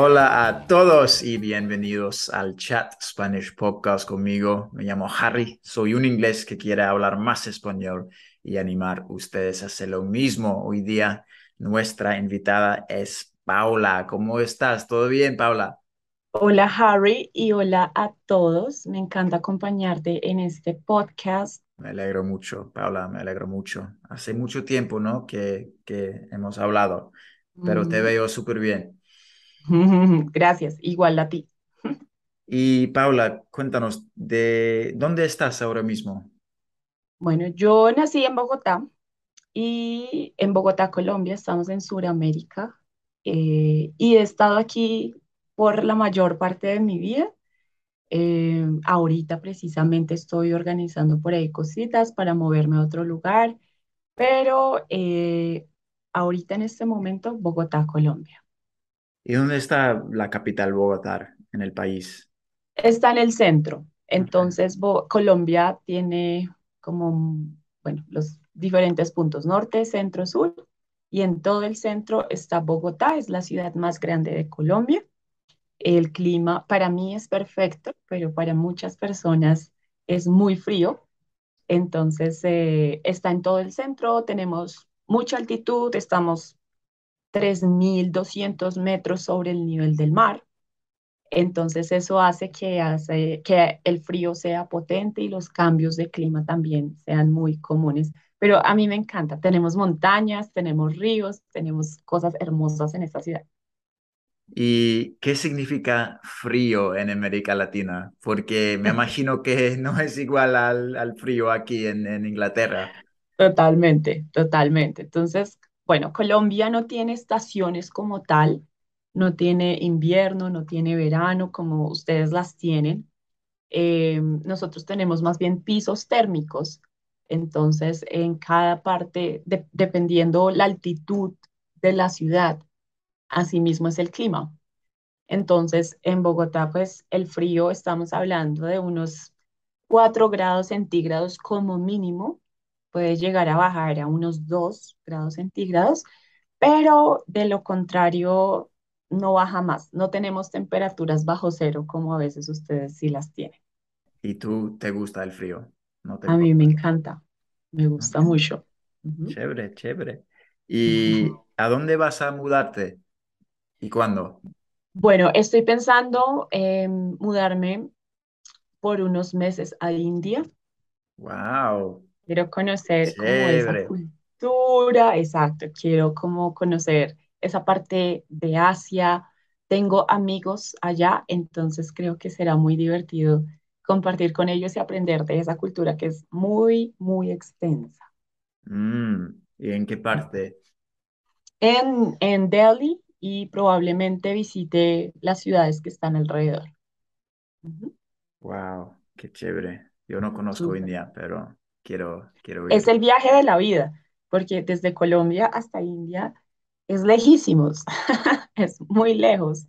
Hola a todos y bienvenidos al Chat Spanish Podcast conmigo. Me llamo Harry, soy un inglés que quiere hablar más español y animar a ustedes a hacer lo mismo. Hoy día nuestra invitada es Paula. ¿Cómo estás? ¿Todo bien, Paula? Hola Harry y hola a todos. Me encanta acompañarte en este podcast. Me alegro mucho, Paula, me alegro mucho. Hace mucho tiempo, ¿no? Que, que hemos hablado, pero te Mm, veo súper bien. Gracias, igual a ti. Y Paula, cuéntanos, ¿de dónde estás ahora mismo? Bueno, yo nací en Bogotá y en Bogotá, Colombia, estamos en Sudamérica eh, y he estado aquí por la mayor parte de mi vida. Eh, ahorita precisamente estoy organizando por ahí cositas para moverme a otro lugar, pero eh, ahorita en este momento, Bogotá, Colombia. ¿Y dónde está la capital, Bogotá, en el país? Está en el centro. Entonces, Bo- Colombia tiene como, bueno, los diferentes puntos, norte, centro, sur, y en todo el centro está Bogotá, es la ciudad más grande de Colombia. El clima para mí es perfecto, pero para muchas personas es muy frío. Entonces, eh, está en todo el centro, tenemos mucha altitud, estamos 3.200 metros sobre el nivel del mar. Entonces eso hace que, hace que el frío sea potente y los cambios de clima también sean muy comunes. Pero a mí me encanta. Tenemos montañas, tenemos ríos, tenemos cosas hermosas en esta ciudad. ¿Y qué significa frío en América Latina? Porque me imagino que no es igual al, al frío aquí en, en Inglaterra. Totalmente, totalmente. Entonces, bueno, Colombia no tiene estaciones como tal, no tiene invierno, no tiene verano como ustedes las tienen. eh, nosotros tenemos más bien pisos térmicos. Entonces, en cada parte, de- dependiendo la altitud de la ciudad, asimismo es el clima. Entonces, en Bogotá, pues el frío, estamos hablando de unos 4 grados centígrados como mínimo, puede llegar a bajar a unos 2 grados centígrados, pero de lo contrario, no baja más. No tenemos temperaturas bajo cero como a veces ustedes sí las tienen. ¿Y tú te gusta el frío? ¿No te A mí me encanta, me gusta mucho. Chévere, chévere. ¿Y a dónde vas a mudarte? ¿Y cuándo? Bueno, estoy pensando en mudarme por unos meses a India. Wow, Quiero conocer como esa chévere. cultura, exacto. Quiero como conocer esa parte de Asia. Tengo amigos allá, entonces creo que será muy divertido compartir con ellos y aprender de esa cultura que es muy, muy extensa. Mm, ¿y en qué parte? en, en Delhi y probablemente visite las ciudades que están alrededor. Ujú, Wow, qué chévere. Yo no conozco súper. India, pero quiero, quiero Es el viaje de la vida, porque desde Colombia hasta India es lejísimos, es muy lejos,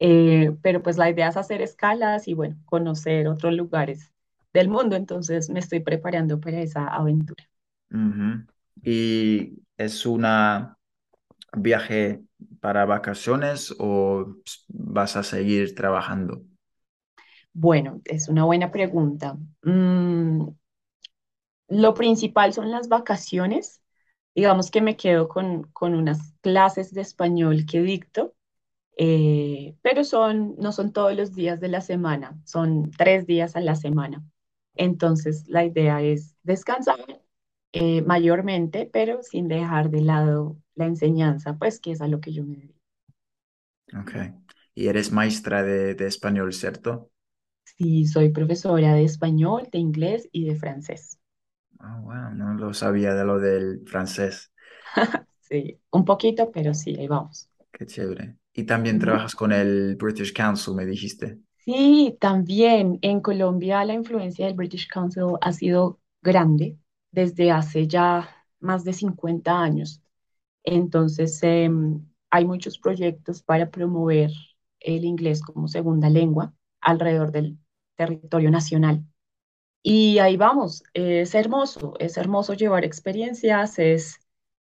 Eh, pero pues la idea es hacer escalas y bueno, conocer otros lugares del mundo, entonces me estoy preparando para esa aventura. ¿Y es una viaje para vacaciones o vas a seguir trabajando? Bueno, es una buena pregunta. Mm, lo principal son las vacaciones. Digamos que me quedo con, con unas clases de español que dicto. eh, pero son, no son todos los días de la semana, son tres días a la semana. Entonces, la idea es descansar eh, mayormente, pero sin dejar de lado la enseñanza, pues que es a lo que yo me dedico. Ok. Y eres maestra de, de español, ¿cierto? Sí, soy profesora de español, de inglés y de francés. Ah, wow, no lo sabía de lo del francés. Sí, un poquito, pero sí, ahí vamos. Qué chévere. Y también trabajas con el British Council, me dijiste. Sí, también en Colombia la influencia del British Council ha sido grande desde hace ya más de 50 años. Entonces, em, hay muchos proyectos para promover el inglés como segunda lengua alrededor del territorio nacional. Y ahí vamos, es hermoso, es hermoso llevar experiencias, es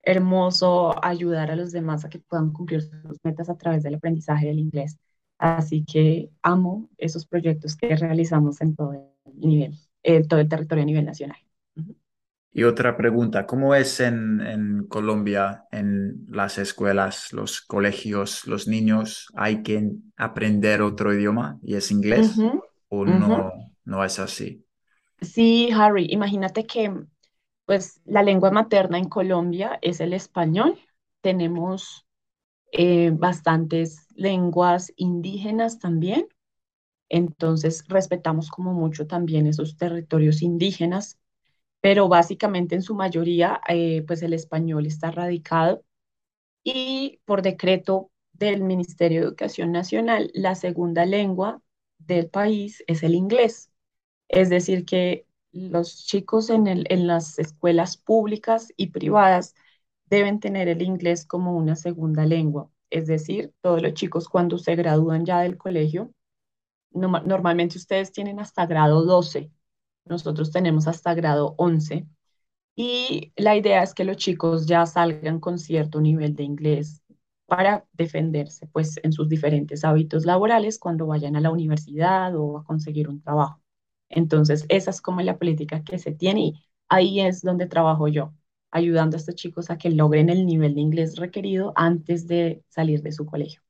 hermoso ayudar a los demás a que puedan cumplir sus metas a través del aprendizaje del inglés. Así que amo esos proyectos que realizamos en todo el nivel, en todo el territorio a nivel nacional. Y otra pregunta, ¿cómo es en, en Colombia, en las escuelas, los colegios, los niños? ¿Hay que aprender otro idioma y es inglés? ¿O no, no es así? Sí, Harry, imagínate que pues la lengua materna en Colombia es el español. Tenemos eh, bastantes lenguas indígenas también, entonces respetamos como mucho también esos territorios indígenas, pero básicamente en su mayoría eh, pues el español está radicado y por decreto del Ministerio de Educación Nacional, la segunda lengua del país es el inglés. Es decir, que los chicos en las escuelas públicas y privadas deben tener el inglés como una segunda lengua. Es decir, todos los chicos cuando se gradúan ya del colegio, normalmente ustedes tienen hasta grado 12, nosotros tenemos hasta grado 11 y la idea es que los chicos ya salgan con cierto nivel de inglés para defenderse pues en sus diferentes hábitos laborales cuando vayan a la universidad o a conseguir un trabajo. Entonces, esa es como la política que se tiene y ahí es donde trabajo yo, ayudando a estos chicos a que logren el nivel de inglés requerido antes de salir de su colegio.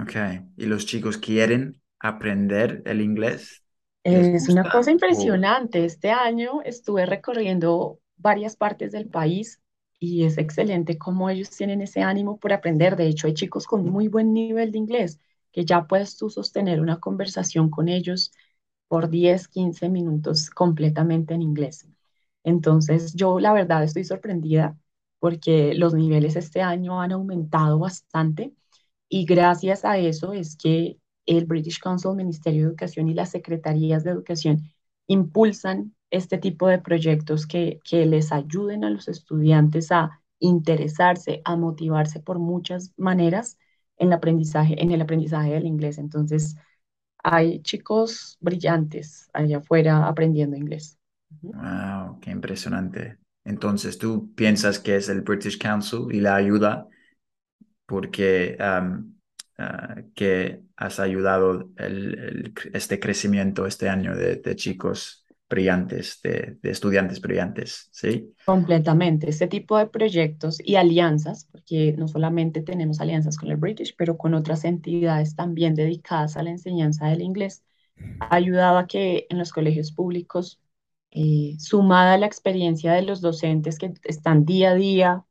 Ok. ¿Y los chicos quieren aprender el inglés? ¿Les Es una cosa impresionante. Este año estuve recorriendo varias partes del país y es excelente cómo ellos tienen ese ánimo por aprender. De hecho, hay chicos con muy buen nivel de inglés que ya puedes tú sostener una conversación con ellos por 10, 15 minutos completamente en inglés. Entonces, yo la verdad estoy sorprendida porque los niveles este año han aumentado bastante y gracias a eso es que el British Council, Ministerio de Educación y las secretarías de educación impulsan este tipo de proyectos que, que les ayuden a los estudiantes a interesarse, a motivarse por muchas maneras en aprendizaje, en el aprendizaje del inglés. Entonces, hay chicos brillantes allá afuera aprendiendo inglés. Wow, qué impresionante. Entonces, ¿tú piensas que es el British Council y la ayuda porque ah, que has ayudado el- este crecimiento este año de, de chicos brillantes, de, de estudiantes brillantes, ¿sí? Completamente. Este tipo de proyectos y alianzas, porque no solamente tenemos alianzas con el British, pero con otras entidades también dedicadas a la enseñanza del inglés, ha ayudado a que en los colegios públicos, eh, sumada a la experiencia de los docentes que están día a día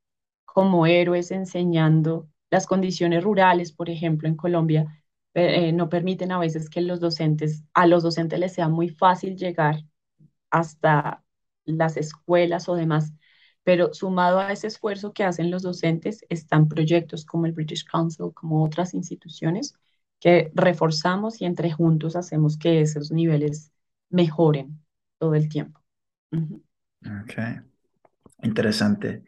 como héroes enseñando las condiciones rurales, por ejemplo, en Colombia, eh, no permiten a veces que los docentes, a los docentes les sea muy fácil llegar hasta las escuelas o demás. Pero sumado a ese esfuerzo que hacen los docentes, están proyectos como el British Council, como otras instituciones que reforzamos y entre juntos hacemos que esos niveles mejoren todo el tiempo. Ujú. Ok, interesante.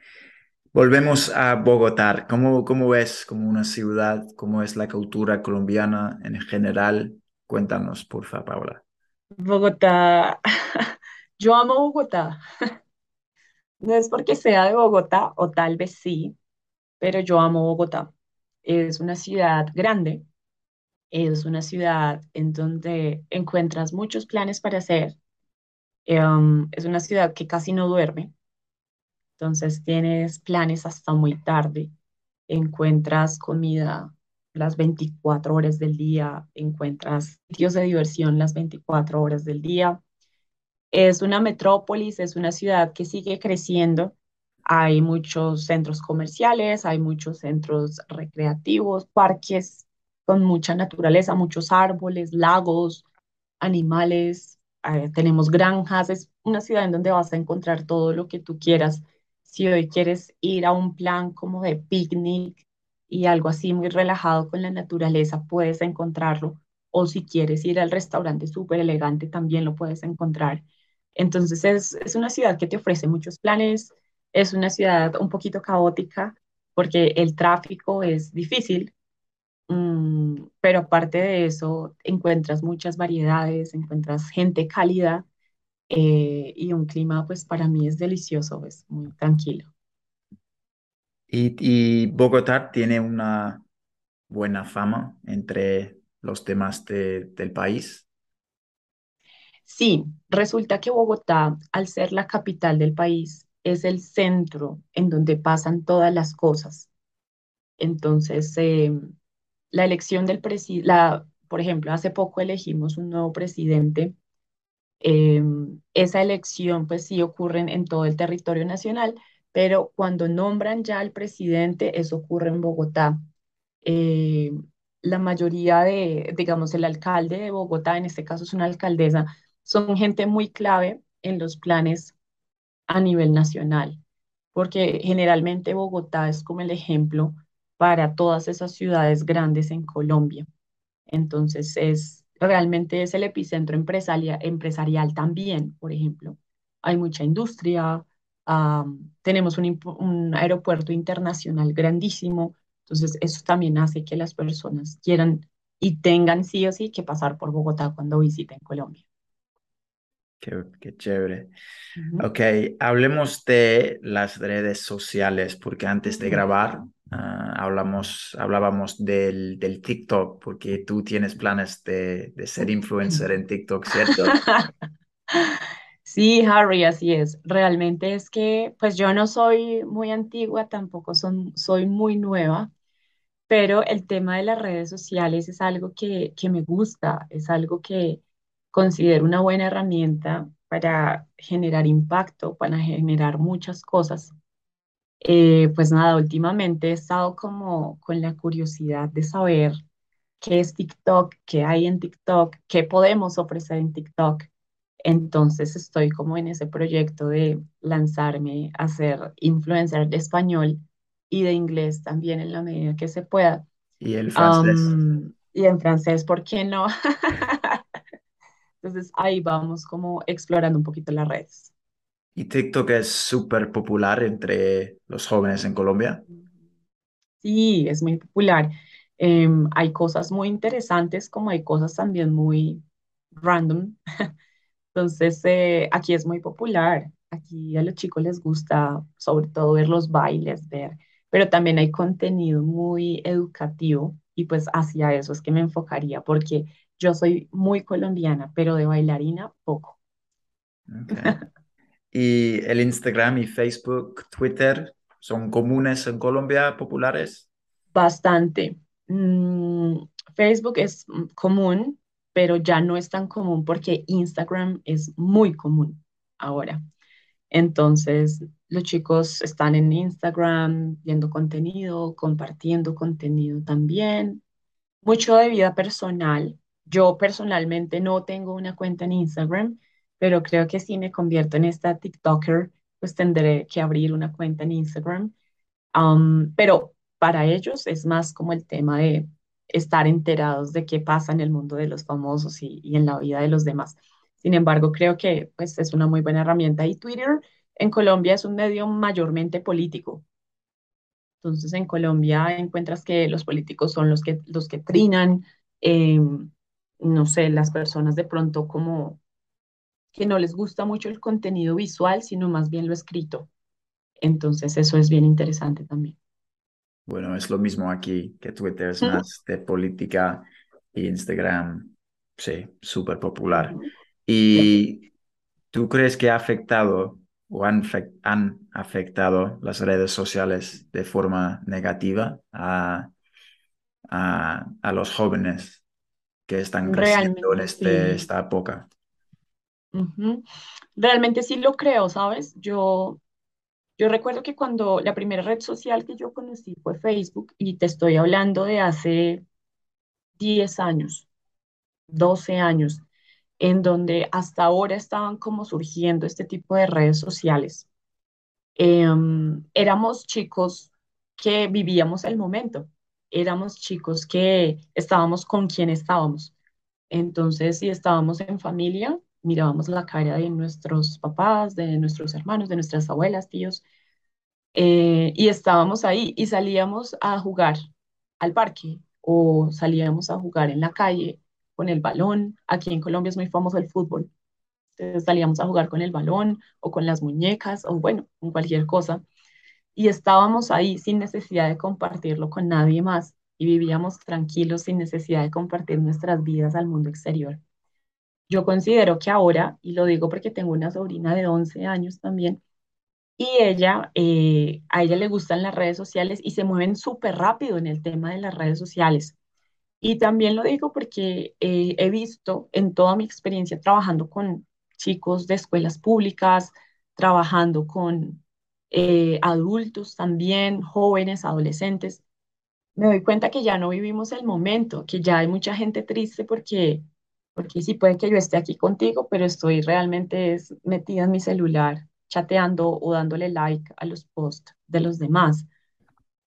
Volvemos a Bogotá. ¿Cómo, cómo ves como una ciudad? ¿Cómo es la cultura colombiana en general? Cuéntanos, por favor, Paula. Bogotá, yo amo Bogotá. No es porque sea de Bogotá, o tal vez sí, pero yo amo Bogotá. Es una ciudad grande, es una ciudad en donde encuentras muchos planes para hacer. Em, es una ciudad que casi no duerme, entonces tienes planes hasta muy tarde. Encuentras comida las 24 horas del día, encuentras sitios de diversión las 24 horas del día. Es una metrópolis, es una ciudad que sigue creciendo. Hay muchos centros comerciales, hay muchos centros recreativos, parques con mucha naturaleza, muchos árboles, lagos, animales, eh, tenemos granjas, es una ciudad en donde vas a encontrar todo lo que tú quieras. Si hoy quieres ir a un plan como de picnic y algo así muy relajado con la naturaleza, puedes encontrarlo. O si quieres ir al restaurante súper elegante, también lo puedes encontrar. Entonces es, es una ciudad que te ofrece muchos planes, es una ciudad un poquito caótica porque el tráfico es difícil, Mm, pero aparte de eso, encuentras muchas variedades, encuentras gente cálida eh, y un clima, pues para mí es delicioso, es muy tranquilo. Y, Bogotá tiene una buena fama entre los demás de- del país. Sí, resulta que Bogotá, al ser la capital del país, es el centro en donde pasan todas las cosas. Entonces, em, la elección del presidente, por ejemplo, hace poco elegimos un nuevo presidente. eh, esa elección, pues sí ocurre en todo el territorio nacional, pero cuando nombran ya al presidente, eso ocurre en Bogotá. Eh, la mayoría de, digamos, el alcalde de Bogotá, en este caso es una alcaldesa, son gente muy clave en los planes a nivel nacional, porque generalmente Bogotá es como el ejemplo para todas esas ciudades grandes en Colombia. Entonces, es realmente es el epicentro empresaria- empresarial también, por ejemplo. Hay mucha industria, tenemos un, un aeropuerto internacional grandísimo, entonces eso también hace que las personas quieran y tengan sí o sí que pasar por Bogotá cuando visiten Colombia. Qué, qué chévere. Ok, hablemos de las redes sociales, porque antes de grabar ah, hablamos, hablábamos del, del TikTok, porque tú tienes planes de, de ser influencer en TikTok, ¿cierto? Sí, Harry, así es. Realmente es que, pues yo no soy muy antigua, tampoco son, soy muy nueva, pero el tema de las redes sociales es algo que, que me gusta, es algo que considero una buena herramienta para generar impacto, para generar muchas cosas. Eh, pues nada, últimamente he estado como con la curiosidad de saber qué es TikTok, qué hay en TikTok, qué podemos ofrecer en TikTok. Entonces estoy como en ese proyecto de lanzarme a ser influencer de español y de inglés también en la medida que se pueda. Y el francés. Y en francés, ¿por qué no? Entonces ahí vamos como explorando un poquito las redes. Y TikTok es súper popular entre los jóvenes en Colombia. Sí, es muy popular. Em, hay cosas muy interesantes como hay cosas también muy random. Entonces, eh, aquí es muy popular. Aquí a los chicos les gusta sobre todo ver los bailes, ver, pero también hay contenido muy educativo y pues hacia eso es que me enfocaría porque yo soy muy colombiana, pero de bailarina poco. Y el Instagram y Facebook, Twitter son comunes en Colombia, populares. Bastante. Mm, Facebook es común, pero ya no es tan común porque Instagram es muy común ahora. Entonces, los chicos están en Instagram viendo contenido, compartiendo contenido también. Mucho de vida personal. Yo personalmente no tengo una cuenta en Instagram, pero creo que si me convierto en esta TikToker, pues tendré que abrir una cuenta en Instagram Am, pero para ellos es más como el tema de estar enterados de qué pasa en el mundo de los famosos y, y en la vida de los demás. Sin embargo, creo que pues, es una muy buena herramienta. Y Twitter en Colombia es un medio mayormente político. Entonces, en Colombia encuentras que los políticos son los que, los que trinan, em, no sé, las personas de pronto como que no les gusta mucho el contenido visual, sino más bien lo escrito. Entonces, eso es bien interesante también. Bueno, es lo mismo aquí, que Twitter es más de política y Instagram, sí, súper popular. ¿Y tú crees que ha afectado o han afectado las redes sociales de forma negativa a, a, a los jóvenes que están creciendo en Realmente este, sí. esta época? Realmente sí lo creo, ¿sabes? Yo, yo recuerdo que cuando la primera red social que yo conocí fue Facebook y te estoy hablando de hace 10 años, 12 años, en donde hasta ahora estaban como surgiendo este tipo de redes sociales. Em, éramos chicos que vivíamos el momento, éramos chicos que estábamos con quien estábamos. Entonces, si estábamos en familia, mirábamos la cara de nuestros papás, de nuestros hermanos, de nuestras abuelas, tíos, eh, y estábamos ahí y salíamos a jugar al parque o salíamos a jugar en la calle con el balón. Aquí en Colombia es muy famoso el fútbol. Entonces salíamos a jugar con el balón o con las muñecas o bueno, con cualquier cosa. Y estábamos ahí sin necesidad de compartirlo con nadie más y vivíamos tranquilos sin necesidad de compartir nuestras vidas al mundo exterior. Yo considero que ahora, y lo digo porque tengo una sobrina de 11 años también, y ella, eh, a ella le gustan las redes sociales y se mueven súper rápido en el tema de las redes sociales. Y también lo digo porque eh, he visto en toda mi experiencia trabajando con chicos de escuelas públicas, trabajando con eh, adultos también, jóvenes, adolescentes, me doy cuenta que ya no vivimos el momento, que ya hay mucha gente triste porque, porque sí puede que yo esté aquí contigo, pero estoy realmente metida en mi celular, chateando o dándole like a los posts de los demás.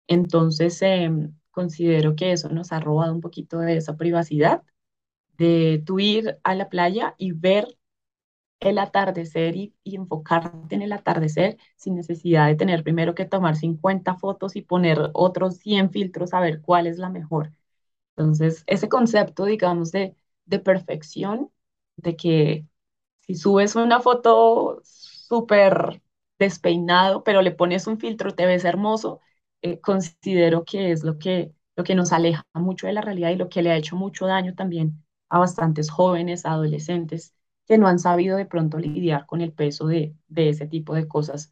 Entonces, em, considero que eso nos ha robado un poquito de esa privacidad, de tú ir a la playa y ver el atardecer y, y enfocarte en el atardecer sin necesidad de tener primero que tomar 50 fotos y poner otros 100 filtros a ver cuál es la mejor. Entonces, ese concepto, digamos, de, de perfección, de que si subes una foto súper despeinado, pero le pones un filtro, te ves hermoso, eh, considero que es lo que, lo que nos aleja mucho de la realidad y lo que le ha hecho mucho daño también a bastantes jóvenes, adolescentes, que no han sabido de pronto lidiar con el peso de, de ese tipo de cosas.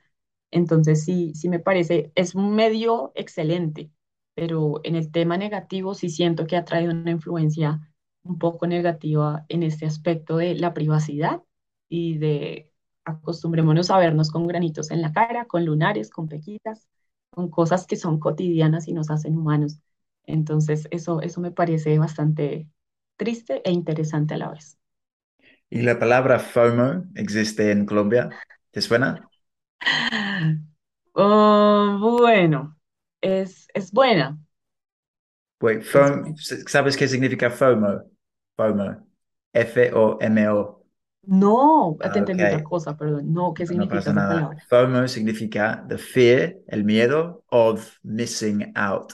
Entonces, sí, sí me parece, es un medio excelente, pero en el tema negativo sí siento que ha traído una influencia un poco negativa en este aspecto de la privacidad y de acostumbrémonos a vernos con granitos en la cara, con lunares, con pequitas, con cosas que son cotidianas y nos hacen humanos. Entonces, eso, eso me parece bastante triste e interesante a la vez. ¿Y la palabra FOMO existe en Colombia? ¿Te suena? Oh, bueno, es, es buena, Wait, es FOMO. ¿sabes qué significa FOMO? FOMO. F-O-M-O. No, te Ah, Ok, entendí otra cosa, perdón. No, ¿qué no, significa pasa esa nada. palabra? FOMO significa the fear, el miedo of missing out.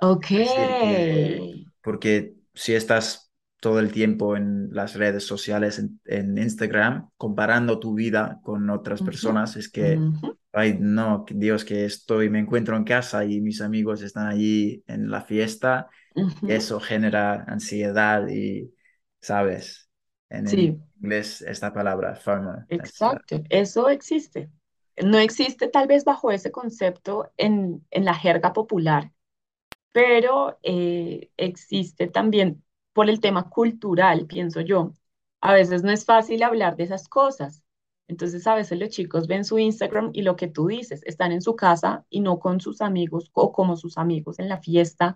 Ok. Que porque si estás todo el tiempo en las redes sociales, en, en Instagram, comparando tu vida con otras personas, es que, ujú, ay, no, Dios, que estoy, me encuentro en casa y mis amigos están allí en la fiesta, eso genera ansiedad y, ¿sabes? En, Sí, inglés, esta palabra, FOMO, uh, exacto. Eso existe. No existe tal vez bajo ese concepto en, en la jerga popular, pero eh, existe también por el tema cultural, pienso yo. A veces no es fácil hablar de esas cosas. Entonces, a veces los chicos ven su Instagram y lo que tú dices, están en su casa y no con sus amigos o como sus amigos en la fiesta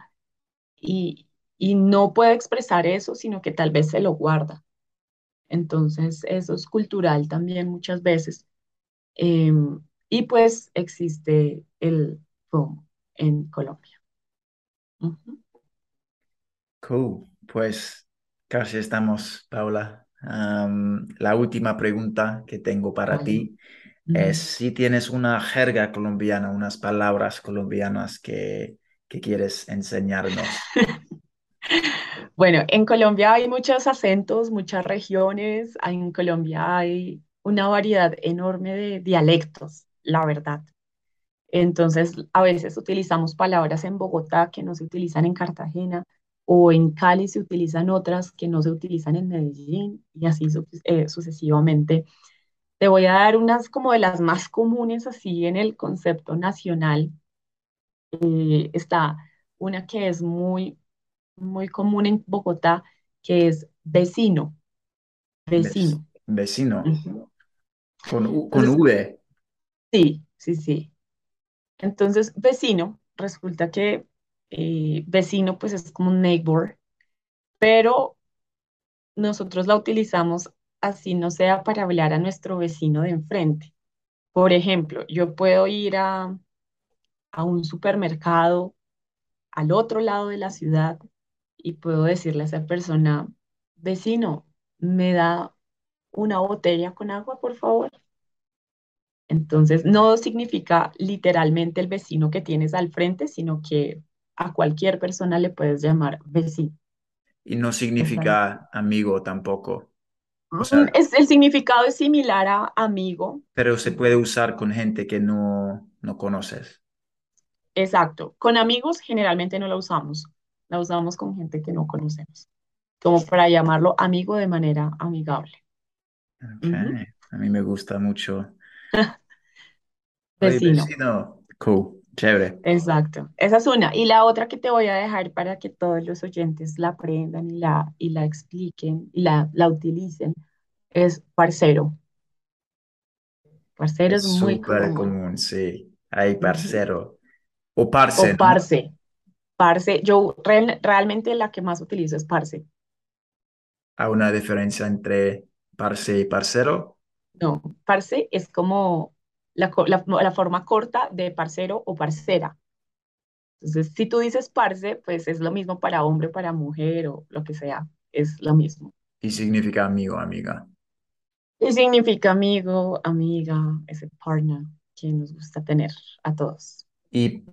y, y no puede expresar eso, sino que tal vez se lo guarda. Entonces, eso es cultural también muchas veces. Em, y pues existe el FOMO en Colombia. Cool. Pues casi estamos, Paula. La última pregunta que tengo para Vale. ti es si tienes una jerga colombiana, unas palabras colombianas que, que quieres enseñarnos. Bueno, en Colombia hay muchos acentos, muchas regiones. En Colombia hay una variedad enorme de dialectos, la verdad. Entonces, a veces utilizamos palabras en Bogotá que no se utilizan en Cartagena, o en Cali se utilizan otras que no se utilizan en Medellín, y así su- eh, sucesivamente. Te voy a dar unas como de las más comunes así en el concepto nacional. Eh, está una que es muy muy común en Bogotá, que es vecino, vecino. vecino. Con, con Entonces, V. sí, sí, sí. Entonces, vecino, resulta que eh, vecino pues es como un neighbor, pero nosotros la utilizamos así no sea para hablar a nuestro vecino de enfrente. Por ejemplo, yo puedo ir a, a un supermercado al otro lado de la ciudad y puedo decirle a esa persona, vecino, ¿me da una botella con agua, por favor? Entonces, no significa literalmente el vecino que tienes al frente, sino que a cualquier persona le puedes llamar vecino. Y no significa amigo tampoco. O Mm, sea, Es, el significado es similar a amigo. pero se puede usar con gente que no, no conoces. Exacto. Con amigos generalmente no la usamos. La usamos con gente que no conocemos, como para llamarlo amigo de manera amigable. Ok, Ujú. a mí me gusta mucho. Oye, vecino. Cool, chévere. Exacto. Esa es una. Y la otra que te voy a dejar para que todos los oyentes la aprendan y la, y la expliquen y la, la utilicen es parcero. Parcero es Es muy súper común. común, sí. Hay Ujú. parcero. O parce, O ¿no? parce. Parce. Yo real- realmente la que más utilizo es parce. Hay una diferencia entre parce y parcero. No, parce es como la, la, la forma corta de parcero o parcera. Entonces, si tú dices parce, pues es lo mismo para hombre, para mujer o lo que sea. Es lo mismo. Y significa amigo, amiga. Y significa amigo, amiga, ese partner que nos gusta tener a todos. Y,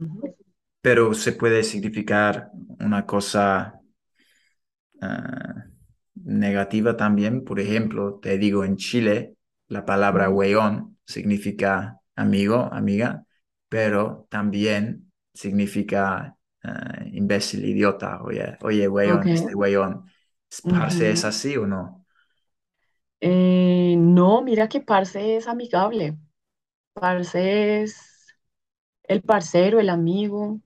pero se puede significar una cosa ah, negativa también. Por ejemplo, te digo, en Chile la palabra weón significa amigo, amiga, pero también significa ah, imbécil, idiota. Oye, oye, weón, este weón. ¿Parce es Ujú. así o no? Eh, no, mira que parce es amigable. Parce es el parcero, el amigo.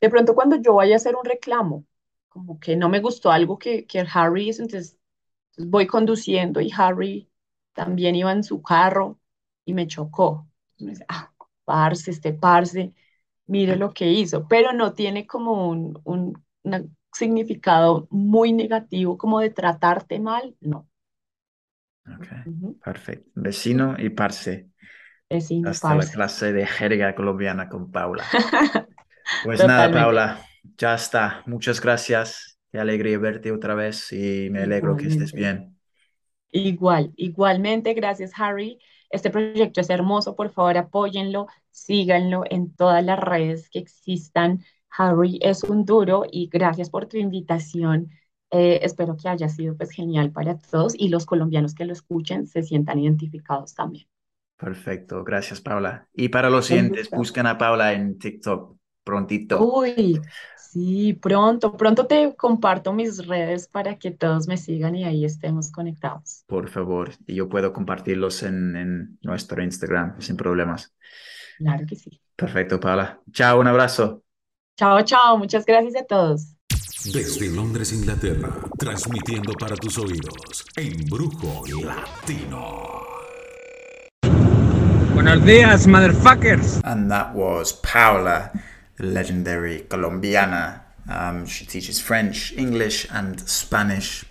De pronto cuando yo vaya a hacer un reclamo, como que no me gustó algo que, que Harry hizo, entonces entonces voy conduciendo y Harry también iba en su carro y me chocó. Me dice, ah, parce, este parce, mire lo que hizo, pero no tiene como un, un significado muy negativo como de tratarte mal, no. Ok, perfecto. Vecino y parce. Vecino, Hasta la clase de jerga colombiana con Paula. Pues nada. Paula, ya está. Muchas gracias. Qué alegría verte otra vez y me alegro que estés bien. Igual, igualmente, gracias Harry. Este proyecto es hermoso, por favor apóyenlo, síganlo en todas las redes que existan. Harry es un duro y gracias por tu invitación. Eh, espero que haya sido pues genial para todos y los colombianos que lo escuchen se sientan identificados también. Perfecto, gracias, Paula. Y para los siguientes, buscan a Paula en TikTok prontito, Uy, sí, pronto, pronto te comparto mis redes para que todos me sigan y ahí estemos conectados. por favor. Y yo puedo compartirlos en, en nuestro Instagram sin problemas. Claro que sí. Perfecto, Paula. Chao, un abrazo. Chao, chao, muchas gracias a todos. Desde Londres, Inglaterra, transmitiendo para tus oídos, Embrujo Latino. Buenos días, motherfuckers. And that was Paula, legendary Colombiana. Um, she teaches French, English, and Spanish.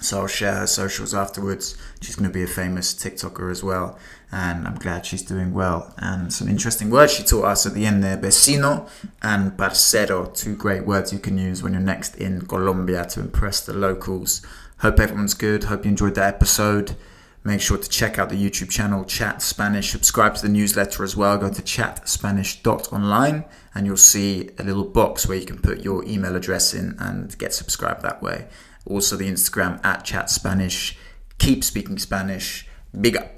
So I'll share her socials afterwards. She's going to be a famous TikToker as well. And I'm glad she's doing well. And some interesting words she taught us at the end there vecino and parcero, two great words you can use when you're next in Colombia to impress the locals. Hope everyone's good. Hope you enjoyed that episode. Make sure to check out the YouTube channel Chat Spanish. Subscribe to the newsletter as well. Go to chatspanish.online and you'll see a little box where you can put your email address in and get subscribed that way. Also, the Instagram at Chat Spanish. Keep speaking Spanish. Big up.